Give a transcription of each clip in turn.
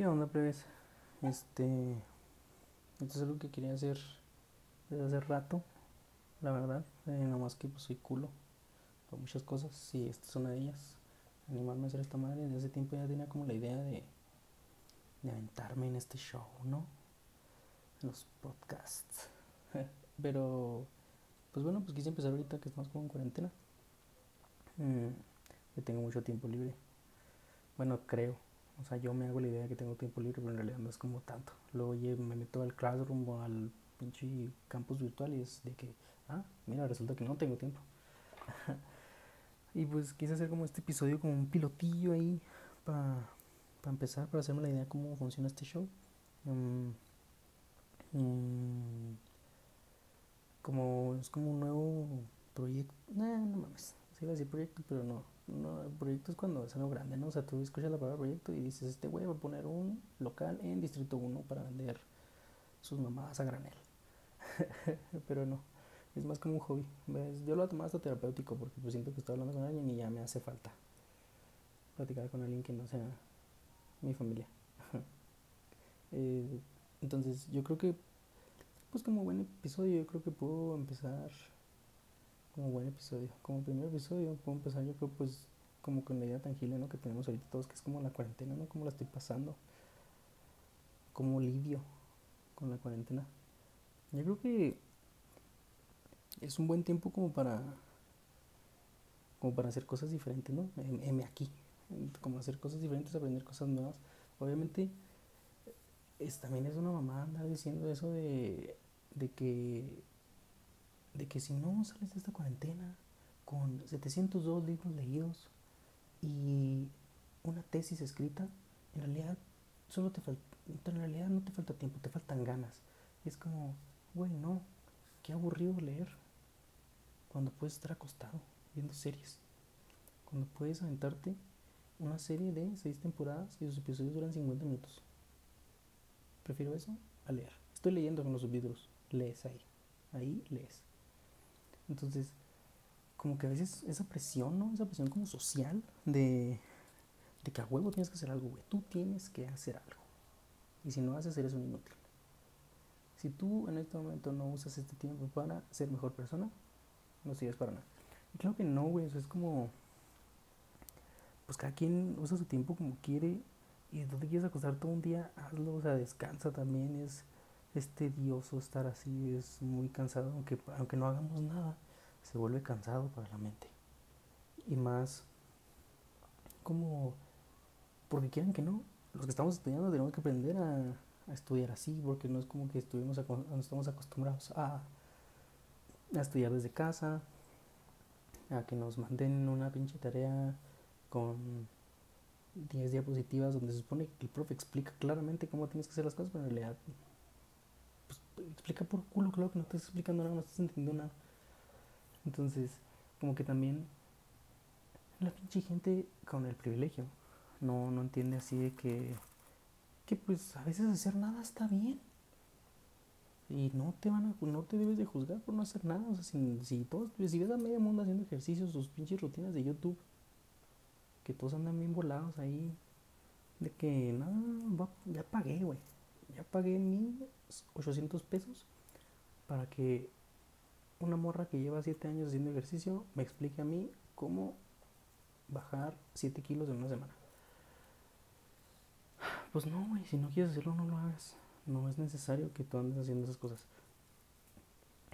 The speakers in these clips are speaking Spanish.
¿Qué onda, plebes? Este. Esto es algo que quería hacer desde hace rato, la verdad. Eh, nomás que pues soy culo por muchas cosas y esta es una de ellas. Animarme a hacer esta madre. Desde hace tiempo ya tenía como la idea de, de aventarme en este show, ¿no? En los podcasts. Pero, pues bueno, pues quise empezar ahorita que estamos como en cuarentena. Mm, tengo mucho tiempo libre. Bueno, creo. O sea, yo me hago la idea de que tengo tiempo libre, pero en realidad no es como tanto. Luego oye, me meto al Classroom o al pinche campus virtual y es de que, ah, mira, resulta que no tengo tiempo. y pues quise hacer como este episodio como un pilotillo ahí para empezar, para hacerme la idea de cómo funciona este show. Um, um, como es como un nuevo proyecto. Nah, no mames. Sí iba a decir proyecto, pero no. No, el proyecto es cuando es algo grande, ¿no? O sea, tú escuchas la palabra proyecto y dices, este güey va a poner un local en Distrito 1 para vender sus mamadas a granel. pero no, es más como un hobby. ¿ves? Yo lo he tomado hasta terapéutico porque pues siento que estoy hablando con alguien y ya me hace falta platicar con alguien que no sea mi familia. eh, entonces, yo creo que, pues como buen episodio, yo creo que puedo empezar como buen episodio. Como primer episodio puedo empezar yo creo pues como con la idea tangible ¿no? que tenemos ahorita todos, que es como la cuarentena, ¿no? Cómo la estoy pasando. Como lidio con la cuarentena. Yo creo que es un buen tiempo como para como para hacer cosas diferentes, ¿no? M aquí. Como hacer cosas diferentes, aprender cosas nuevas. Obviamente es, también es una mamá andar diciendo eso de, de que de que si no sales de esta cuarentena con 702 libros leídos y una tesis escrita, en realidad solo te falta, en realidad no te falta tiempo, te faltan ganas. es como, güey, no, qué aburrido leer cuando puedes estar acostado viendo series, cuando puedes aventarte una serie de seis temporadas y sus episodios duran 50 minutos. Prefiero eso a leer. Estoy leyendo con los subtítulos, lees ahí, ahí lees. Entonces, como que a veces esa presión, ¿no? Esa presión como social de, de que a huevo tienes que hacer algo, güey. Tú tienes que hacer algo. Y si no haces, eres un inútil. Si tú en este momento no usas este tiempo para ser mejor persona, no sirves para nada. Y claro que no, güey. Eso es como. Pues cada quien usa su tiempo como quiere. Y tú te quieres acostar todo un día, hazlo. O sea, descansa también. Es es tedioso estar así, es muy cansado, aunque, aunque no hagamos nada, se vuelve cansado para la mente. Y más como, porque quieran que no, los que estamos estudiando tenemos que aprender a, estudiar así, porque no es como que estuvimos, no estamos acostumbrados a, a estudiar desde casa, a que nos manden una pinche tarea con 10 diapositivas donde se supone que el profe explica claramente cómo tienes que hacer las cosas, pero en realidad explica por culo, claro que no estás explicando nada, no estás entendiendo nada. Entonces, como que también la pinche gente con el privilegio no, no entiende así de que, que pues a veces hacer nada está bien. Y no te van a, no te debes de juzgar por no hacer nada. O sea, si, si todos, si ves a medio mundo haciendo ejercicios, sus pinches rutinas de YouTube, que todos andan bien volados ahí, de que nada, ya pagué, güey. Ya pagué mi 800 pesos para que una morra que lleva 7 años haciendo ejercicio me explique a mí cómo bajar 7 kilos en una semana. Pues no, güey, si no quieres hacerlo, no lo hagas. No es necesario que tú andes haciendo esas cosas.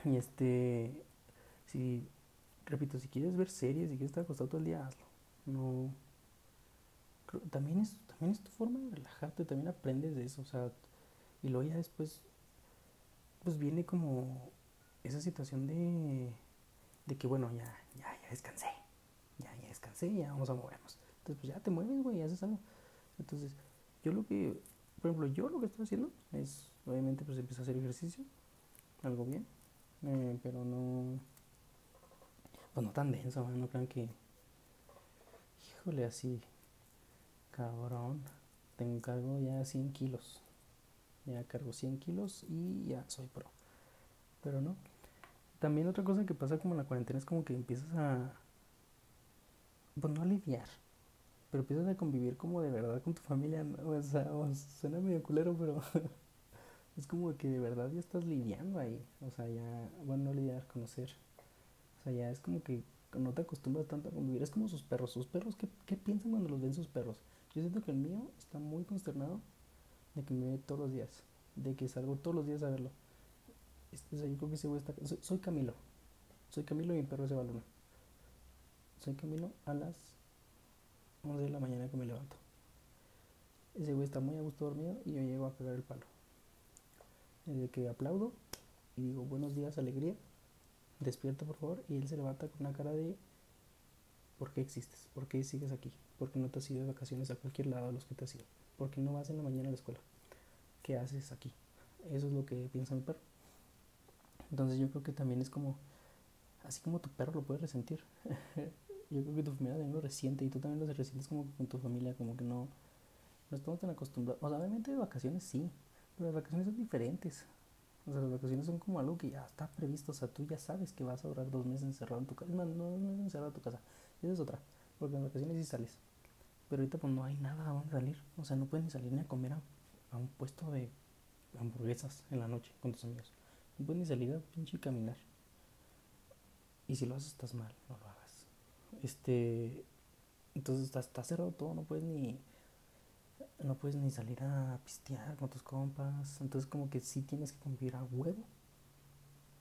Y este, si, repito, si quieres ver series, si quieres estar acostado todo el día, hazlo. No, también es, también es tu forma de relajarte, también aprendes de eso, o sea, y luego ya después pues viene como esa situación de, de que, bueno, ya, ya, ya descansé, ya, ya descansé, ya vamos a movernos. Entonces, pues ya te mueves, güey, haces algo. Entonces, yo lo que, por ejemplo, yo lo que estoy haciendo es, obviamente, pues empiezo a hacer ejercicio, algo bien, eh, pero no, pues no tan denso, no crean que, híjole, así, cabrón, tengo cargo ya 100 kilos ya cargo 100 kilos y ya soy pro. Pero no. También otra cosa que pasa como en la cuarentena es como que empiezas a, pues no lidiar, pero empiezas a convivir como de verdad con tu familia, o sea, suena medio culero, pero es como que de verdad ya estás lidiando ahí, o sea, ya, bueno, no lidiar, conocer, o sea, ya es como que no te acostumbras tanto a convivir, es como sus perros, sus perros, ¿qué, qué piensan cuando los ven sus perros? Yo siento que el mío está muy consternado de que me ve todos los días, de que salgo todos los días a verlo. Este, o sea, yo creo que ese güey está, soy, Camilo, soy Camilo y mi perro es de balón. Soy Camilo a las 11 de la mañana que me levanto. Ese güey está muy a gusto dormido y yo llego a pegar el palo. Desde que aplaudo y digo buenos días, alegría, despierta por favor y él se levanta con una cara de ¿por qué existes? ¿Por qué sigues aquí? ¿Por qué no te has ido de vacaciones a cualquier lado a los que te has ido? ¿Por qué no vas en la mañana a la escuela? ¿Qué haces aquí? Eso es lo que piensa mi perro. Entonces yo creo que también es como, así como tu perro lo puede resentir, yo creo que tu familia también lo resiente y tú también lo resientes como con tu familia, como que no, no estamos tan acostumbrados. O sea, obviamente de vacaciones sí, pero las vacaciones son diferentes. O sea, las vacaciones son como algo que ya está previsto. O sea, tú ya sabes que vas a durar dos meses encerrado en tu casa. No, no dos meses encerrado en tu casa. Esa es otra. Porque en vacaciones sí sales. Pero ahorita pues no hay nada a dónde salir. O sea, no puedes ni salir ni a comer a, a un puesto de hamburguesas en la noche con tus amigos. No puedes ni salir a pinche caminar. Y si lo haces estás mal, no lo hagas. Este, entonces está, está cerrado todo, no puedes ni no puedes ni salir a pistear con tus compas. Entonces como que sí tienes que convivir a huevo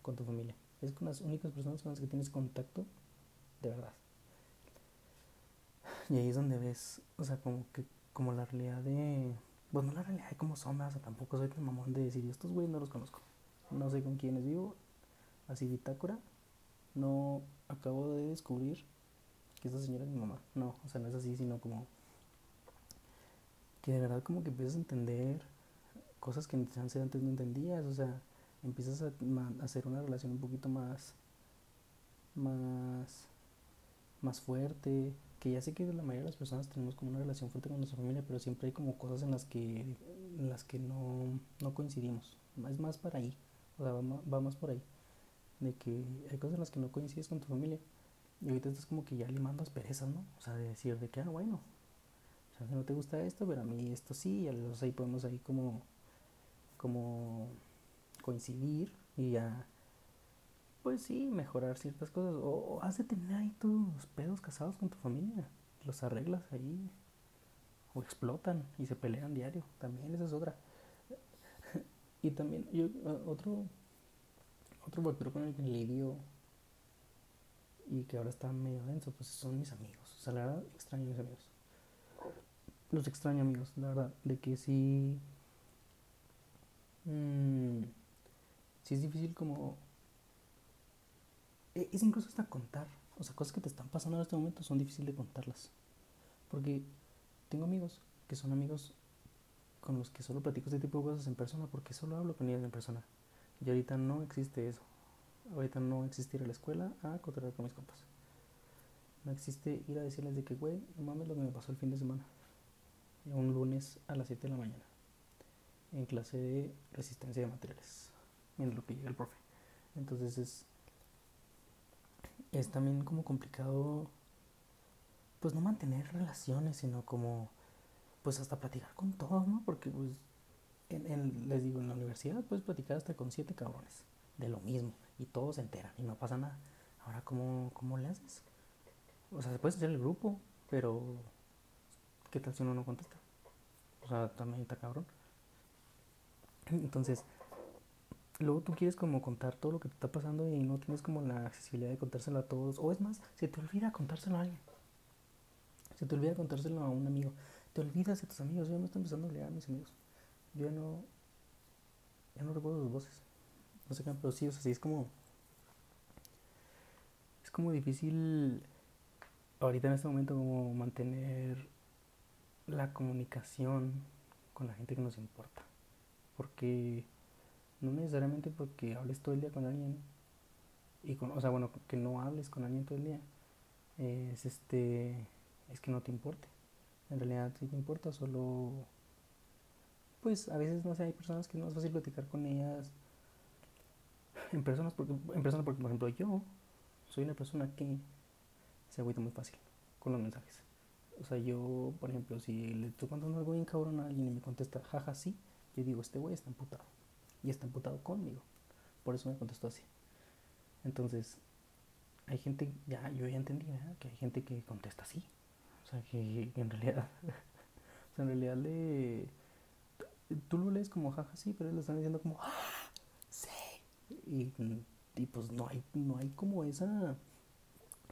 con tu familia. Es con las únicas personas con las que tienes contacto de verdad. Y ahí es donde ves, o sea, como que, como la realidad de, bueno, la realidad de cómo son, o sea, tampoco soy tan mamón de decir, estos güeyes no los conozco. No sé con quiénes vivo. Así bitácora. No acabo de descubrir que esta señora es mi mamá. No, o sea, no es así, sino como que de verdad como que empiezas a entender cosas que antes no entendías, o sea, empiezas a, hacer una relación un poquito más, más, más fuerte, que ya sé que la mayoría de las personas tenemos como una relación fuerte con nuestra familia, pero siempre hay como cosas en las que, las que no, no coincidimos, es más para ahí, o sea, va más, por ahí, de que hay cosas en las que no coincides con tu familia, y ahorita estás como que ya limando asperezas, ¿no? O sea, de decir de que, ah, bueno, o sea, si no te gusta esto, pero a mí esto sí, y entonces ahí podemos ahí como, como coincidir y ya, pues sí, mejorar ciertas cosas. O, has de tener ahí tus pedos casados con tu familia, los arreglas ahí, o explotan y se pelean diario, también esa es otra. y también, yo, otro, otro factor con el que lidio y que ahora está medio denso, pues son mis amigos. O sea, la verdad, extraño a mis amigos los extraño amigos, la verdad, de que sí, mmm, sí es difícil como, es incluso hasta contar, o sea, cosas que te están pasando en este momento son difíciles de contarlas, porque tengo amigos que son amigos con los que solo platico este tipo de cosas en persona, porque solo hablo con ellos en persona, y ahorita no existe eso, ahorita no existe ir a la escuela a contar con mis compas. No existe ir a decirles de que, güey, no mames lo que me pasó el fin de semana un lunes a las 7 de la mañana en clase de resistencia de materiales, en lo que llega el profe. Entonces es, es también como complicado, pues no mantener relaciones, sino como, pues hasta platicar con todos, ¿no? Porque pues, en, les digo, en la universidad puedes platicar hasta con siete cabrones de lo mismo y todos se enteran y no pasa nada. Ahora, ¿cómo, cómo le haces? O sea, se puede hacer el grupo, pero ¿qué tal si uno no contesta? O sea, también está cabrón. Entonces, luego tú quieres como contar todo lo que te está pasando y no tienes como la accesibilidad de contárselo a todos. O es más, se te olvida contárselo a alguien. Se te olvida contárselo a un amigo. Te olvidas de tus amigos. Yo no estoy empezando a olvidar a mis amigos. Yo no. Ya no recuerdo sus voces. No sé qué, pero sí, o sea, sí es como. Es como difícil ahorita en este momento como mantener la comunicación con la gente que nos importa. Porque no necesariamente porque hables todo el día con alguien, y con, o sea, bueno, que no hables con alguien todo el día, es este, es que no te importe. En realidad sí te importa, solo, pues a veces, no sé, hay personas que no es fácil platicar con ellas en personas, porque, en personas porque, por ejemplo, yo soy una persona que se agüita muy fácil con los mensajes O sea, yo, por ejemplo, si le estoy contando algo bien cabrón a alguien y me contesta, jaja, sí, yo digo, este güey está emputado. Y está emputado conmigo. Por eso me contestó así. Entonces, hay gente, ya, yo ya entendí, ¿verdad? Que hay gente que contesta así. O sea, que, en realidad, o sea, en realidad le, tú lo lees como jaja, sí, pero lo están diciendo como, ¡Ah, sí. Y, y pues no hay, no hay como esa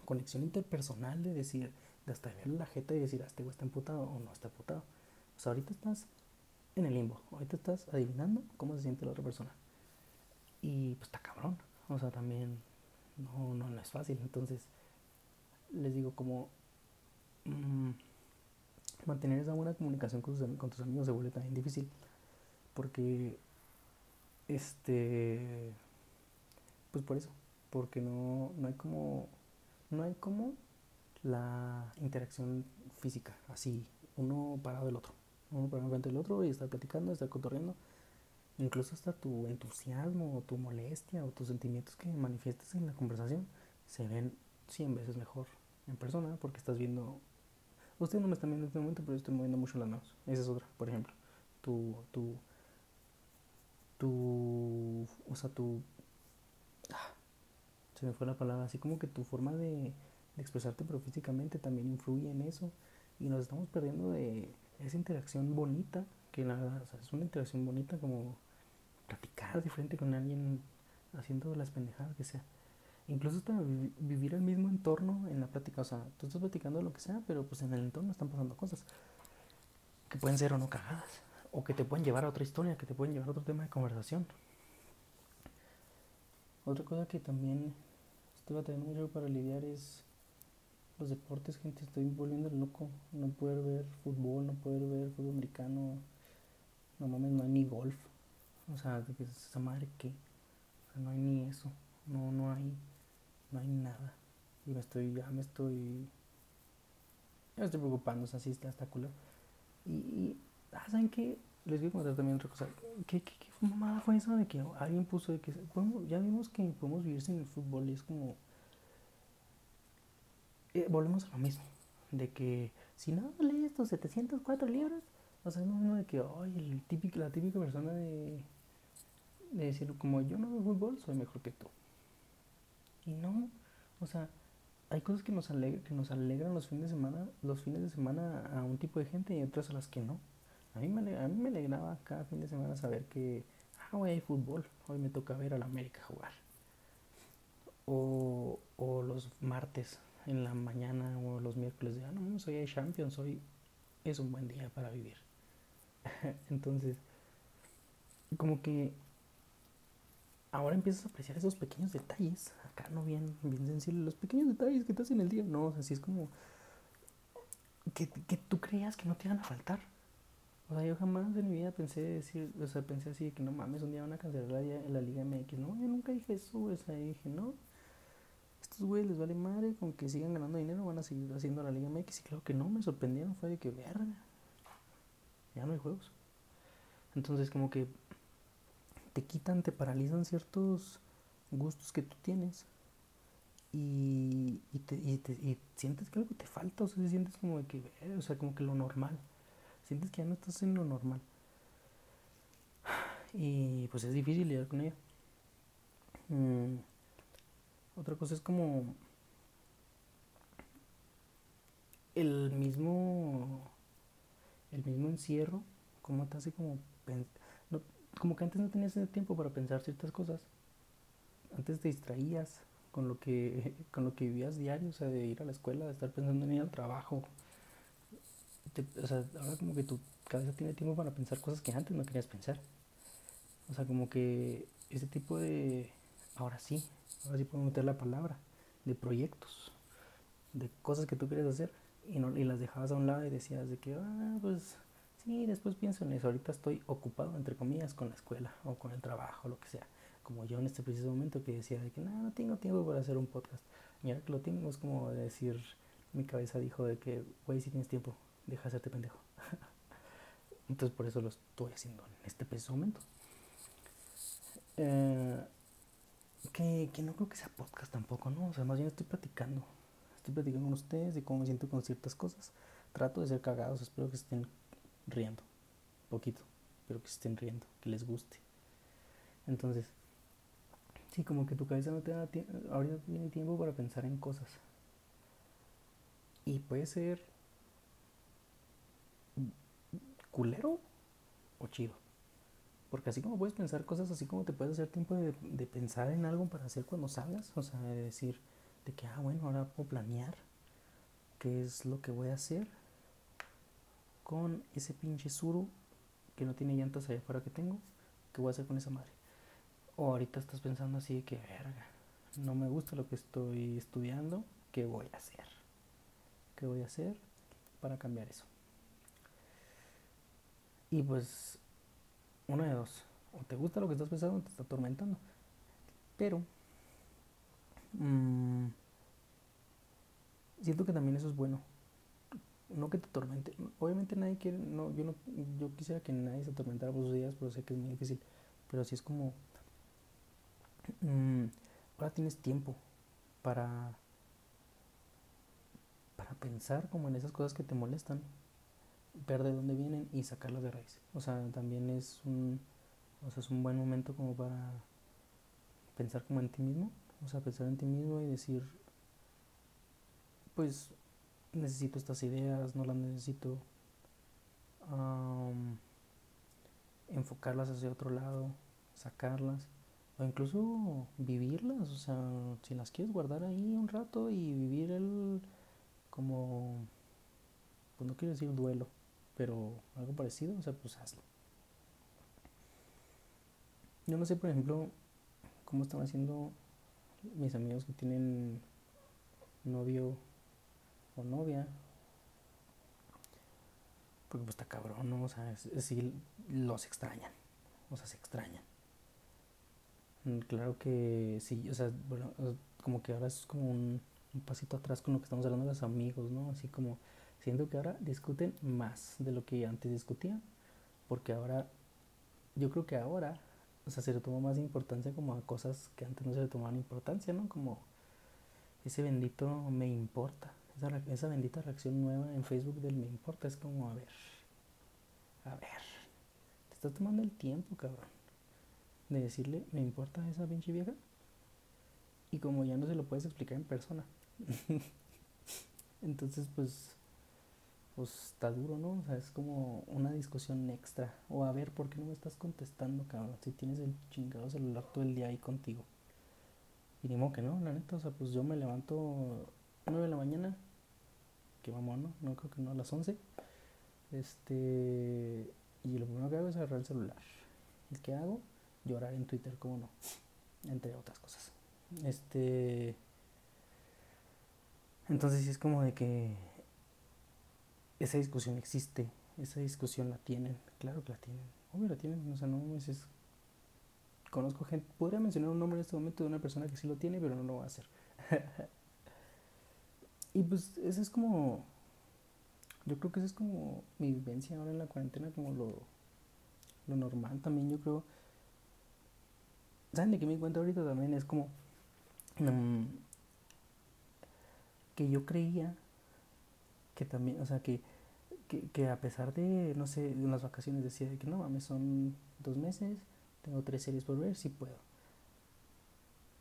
conexión interpersonal de decir, de hasta ver la jeta y decir, ah, este güey está emputado o no está emputado. O sea, ahorita estás en el limbo, ahorita estás adivinando cómo se siente la otra persona. Y pues está cabrón, o sea, también no, no, no es fácil. Entonces, les digo, como mmm, mantener esa buena comunicación con tus, con tus amigos se vuelve también difícil. Porque, este, pues por eso, porque no, no hay como, no hay como la interacción física, así, uno parado del otro, uno parado frente del otro y estar platicando, estar cotorreando, incluso hasta tu entusiasmo o tu molestia o tus sentimientos que manifiestas en la conversación se ven 100 veces mejor en persona porque estás viendo, ustedes no me están viendo en este momento, pero yo estoy moviendo mucho las manos, esa es otra, por ejemplo, tu, tu, tu, o sea, tu, ah, se me fue la palabra, así como que tu forma de expresarte, pero físicamente también influye en eso. Y nos estamos perdiendo de esa interacción bonita, que o sea, es una interacción bonita como platicar diferente con alguien haciendo las pendejadas que sea. Incluso hasta vivir el mismo entorno en la plática. O sea, tú estás platicando lo que sea, pero pues en el entorno están pasando cosas que pueden ser o no cagadas. O que te pueden llevar a otra historia, que te pueden llevar a otro tema de conversación. Otra cosa que también estoy batallando mucho para lidiar es los deportes, gente, estoy volviendo loco. No poder ver fútbol, no poder ver fútbol americano. No mames, no hay ni golf. O sea, esa madre que. No hay ni eso. No, no hay. No hay nada. Y me estoy, ya me estoy. Ya me estoy preocupando, o sea, sí está, está Y, y ah, ¿saben qué? Les voy a contar también otra cosa. ¿Qué, qué, qué mamada fue eso de que alguien puso de que podemos, ya vimos que podemos vivir sin el fútbol y es como eh, volvemos a lo mismo, de que si no lees estos 704 libros, o sea, es lo mismo de que, ay, el típico, la típica persona de, de decir, como yo no veo fútbol, soy mejor que tú. Y no, o sea, hay cosas que nos, alegran, que nos alegran los fines de semana, los fines de semana a un tipo de gente y otras a las que no. A mí me, a mí me alegraba cada fin de semana saber que, ah, hoy hay fútbol, hoy me toca ver a la América jugar. O, o los martes, en la mañana o los miércoles de, ah, no, soy el Champions, hoy es un buen día para vivir. Entonces, como que ahora empiezas a apreciar esos pequeños detalles, acá no bien, bien sensible, los pequeños detalles que te hacen el día, no, o así es como que, que tú creías que no te iban a faltar. O sea, yo jamás en mi vida pensé decir, o sea, pensé así que no mames, un día van a cancelar la, la Liga MX. No, yo nunca dije eso, o sea, dije, no, estos güeyes les vale madre, con que sigan ganando dinero, van a seguir haciendo la Liga MX. Y claro que no, me sorprendieron, fue de que, verga, ya no hay juegos. Entonces, como que te quitan, te paralizan ciertos gustos que tú tienes. Y, y, te, y, te, y sientes que algo te falta, o sea, sientes como de que, o sea, como que lo normal. Sientes que ya no estás en lo normal. Y pues es difícil lidiar con ello. Mm. Otra cosa es como el mismo el mismo encierro, como te hace como como que antes no tenías ese tiempo para pensar ciertas cosas. Antes te distraías con lo que con lo que vivías diario, o sea, de ir a la escuela, de estar pensando en ir al trabajo. o sea, ahora como que tu cabeza tiene tiempo para pensar cosas que antes no querías pensar. O sea, como que ese tipo de ahora sí, ahora sí puedo meter la palabra, de proyectos, de cosas que tú quieres hacer y, no, y las dejabas a un lado y decías de que, ah, pues sí, después pienso en eso, ahorita estoy ocupado, entre comillas, con la escuela o con el trabajo, lo que sea. Como yo en este preciso momento que decía de que no, no tengo tiempo para hacer un podcast. Y ahora que lo tengo es como decir, mi cabeza dijo de que, güey, si tienes tiempo, deja de hacerte pendejo. Entonces por eso lo estoy haciendo en este preciso momento. Eh, que, que no creo que sea podcast tampoco, ¿no? O sea, más bien estoy platicando. Estoy platicando con ustedes de cómo me siento con ciertas cosas. trato de ser cagados, espero que estén riendo, poquito, pero que estén riendo, que les guste. Entonces, sí, como que tu cabeza no te da tiempo, ahorita tiene tiempo para pensar en cosas. Y puede ser culero o chido. Porque así como puedes pensar cosas, así como te puedes hacer tiempo de, de pensar en algo para hacer cuando salgas, o sea, de decir, de que, ah, bueno, ahora puedo planear qué es lo que voy a hacer con ese pinche suru que no tiene llantas allá afuera que tengo, ¿qué voy a hacer con esa madre? O ahorita estás pensando así de que, verga, no me gusta lo que estoy estudiando, ¿qué voy a hacer? ¿Qué voy a hacer para cambiar eso? Y pues, una de dos, o te gusta lo que estás pensando o te está atormentando. Pero, mmm, siento que también eso es bueno. No que te atormente. Obviamente nadie quiere, no, yo no, yo quisiera que nadie se atormentara por sus días, pero sé que es muy difícil. Pero así es como, mmm, ahora tienes tiempo para, para pensar como en esas cosas que te molestan, ver de dónde vienen y sacarlas de raíz. O sea, también es un, o sea, es un buen momento como para pensar como en ti mismo, o sea, pensar en ti mismo y decir, pues necesito estas ideas, no las necesito. enfocarlas hacia otro lado, sacarlas, o incluso vivirlas, o sea, si las quieres guardar ahí un rato y vivir el como, pues no quiero decir duelo, pero algo parecido, o sea, pues hazlo. Yo no sé, por ejemplo, cómo están haciendo mis amigos que tienen novio o novia. Porque pues está cabrón, ¿no? O sea, decir, los extrañan. O sea, se extrañan. Mm, claro que sí, o sea, bueno, como que ahora es como un pasito atrás con lo que estamos hablando de los amigos, ¿no? Así como siento que ahora discuten más de lo que antes discutían. Porque ahora, yo creo que ahora, o sea, se le toma más importancia como a cosas que antes no se le tomaban importancia, ¿no? Como ese bendito me importa. Esa, esa bendita reacción nueva en Facebook del me importa es como, a ver, a ver, te estás tomando el tiempo, cabrón, de decirle, me importa esa pinche vieja. Y como ya no se lo puedes explicar en persona. Entonces, pues, pues está duro, ¿no? O sea, es como una discusión extra. O a ver, ¿por qué no me estás contestando, cabrón? Si tienes el chingado celular todo el día ahí contigo. Y ni modo que no, la neta, o sea, pues yo me levanto 9 de la mañana, que vamos, ¿no? No creo que no a las 11. Este, y lo primero que hago es agarrar el celular. ¿Y qué hago? Llorar en Twitter, como no, entre otras cosas. Este, entonces sí es como de que esa discusión existe, esa discusión la tienen, claro que la tienen, obvio la tienen, o sea, no es, conozco gente, podría mencionar un nombre en este momento de una persona que sí lo tiene, pero no lo va a hacer. Y pues ese es como, yo creo que esa es como mi vivencia ahora en la cuarentena, como lo, lo normal también, yo creo. ¿Saben de qué me encuentro ahorita también? Es como mm, que yo creía que también, o sea, que, que, que, a pesar de, no sé, de unas vacaciones decía que no mames, son dos meses, tengo tres series por ver, sí puedo.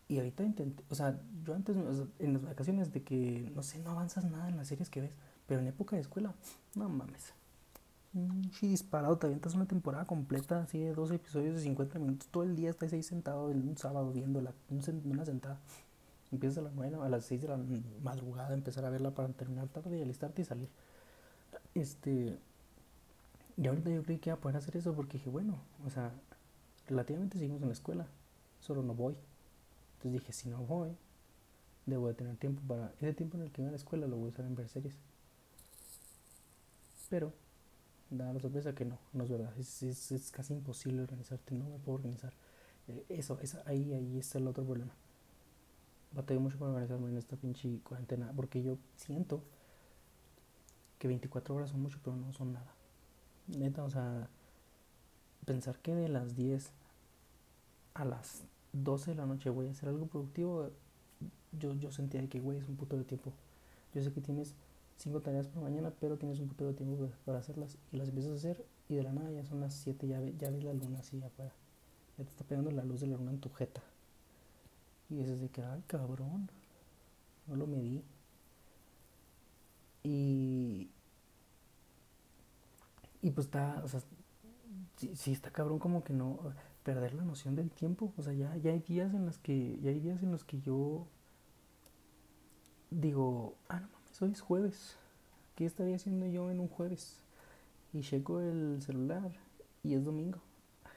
Y ahorita intenté, o sea, yo antes, en las vacaciones de que, no sé, no avanzas nada en las series que ves, pero en época de escuela, no mames. Sí, disparado, te avientas una temporada completa, así de 12 episodios de 50 minutos, todo el día estás ahí sentado en un sábado viéndola, una sentada. Empiezas a las 9, a las 6 de la madrugada, empezar a verla para terminar tarde y alistarte y salir. Este. Y ahorita yo creí que iba a poder hacer eso porque dije, bueno, o sea, relativamente seguimos en la escuela, solo no voy. Entonces dije, si no voy, debo de tener tiempo para... Ese tiempo en el que voy a la escuela lo voy a usar en ver series. Pero, da la sorpresa que no, no es verdad. Es, es, casi imposible organizarte, no me puedo organizar. Eh, eso, esa, ahí, ahí está el otro problema. Batallé mucho para organizarme en esta pinche cuarentena, porque yo siento que 24 horas son mucho, pero no son nada. Neta, o sea, pensar que de las 10 a las 12 de la noche voy a hacer algo productivo, yo, yo sentía que, güey, es un puto de tiempo. Yo sé que tienes cinco tareas por mañana, pero tienes un poquito de tiempo para hacerlas y las empiezas a hacer y de la nada ya son las 7, ya, ya ves la luna así afuera. Ya te está pegando la luz de la luna en tu jeta. Y dices de que, ay, cabrón, no lo medí. Y, y pues está, o sea, sí, está cabrón como que no, perder la noción del tiempo. O sea, ya, ya hay días en los que, ya hay días en los que yo digo, ah, no mames, hoy es jueves. ¿Qué estaría haciendo yo en un jueves? Y checo el celular y es domingo.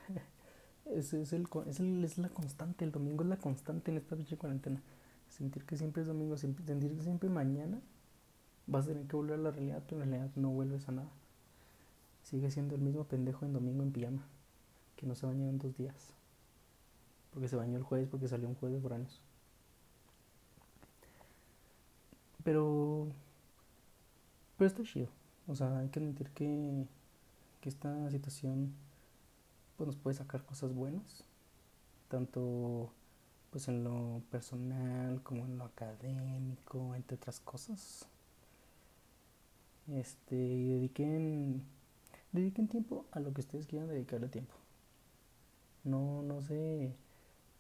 es, es, el, es, el, es la constante, el domingo es la constante en esta pinche cuarentena. Sentir que siempre es domingo, sentir que siempre mañana vas a tener que volver a la realidad, pero en realidad no vuelves a nada. Sigue siendo el mismo pendejo en domingo en pijama, que no se bañó en dos días. Porque se bañó el jueves porque salió un jueves por años. Pero. Pero está chido. O sea, hay que admitir que, que esta situación pues nos puede sacar cosas buenas. Tanto pues en lo personal como en lo académico, entre otras cosas. Este, y dediquen, dediquen tiempo a lo que ustedes quieran dedicarle tiempo. No, no se,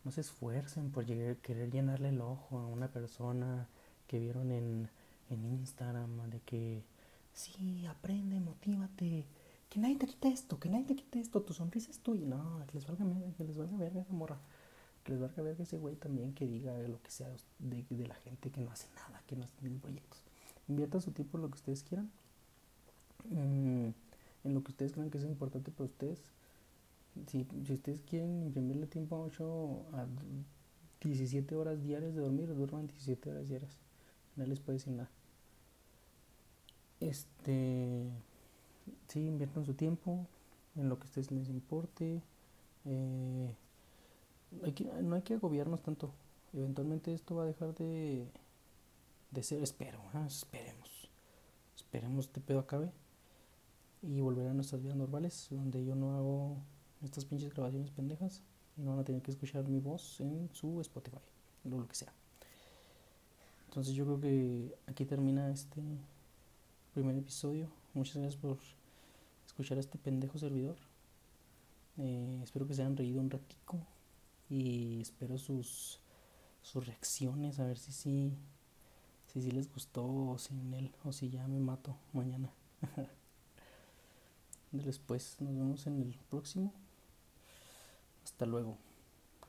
no se esfuercen por querer llenarle el ojo a una persona que vieron en, en Instagram, de que sí, aprende, motívate, que nadie te quite esto, que nadie te quite esto, tu sonrisa es tuya. No, que les valga, que les valga verga esa morra que les valga ver que ese güey también que diga lo que sea de, de, la gente que no hace nada, que no hace ningún proyectos. Inviertan su tiempo en lo que ustedes quieran, mm, en lo que ustedes crean que es importante para ustedes. Si, si ustedes quieren imprimirle tiempo a 8 a 17 horas diarias de dormir, duerman 17 horas diarias. No les puede decir nada. Este, sí, inviertan su tiempo en lo que a ustedes les importe. Eh, no hay que agobiarnos tanto. Eventualmente esto va a dejar de, de ser, espero, esperemos. Esperemos este pedo acabe y volver a nuestras vidas normales, donde yo no hago estas pinches grabaciones pendejas y no van a tener que escuchar mi voz en su Spotify, o lo que sea. Entonces yo creo que aquí termina este primer episodio. Muchas gracias por escuchar a este pendejo servidor. Eh, espero que se hayan reído un ratico y espero sus, sus reacciones, a ver si sí, si, les gustó o sin él, o si ya me mato mañana. Después nos vemos en el próximo. Hasta luego.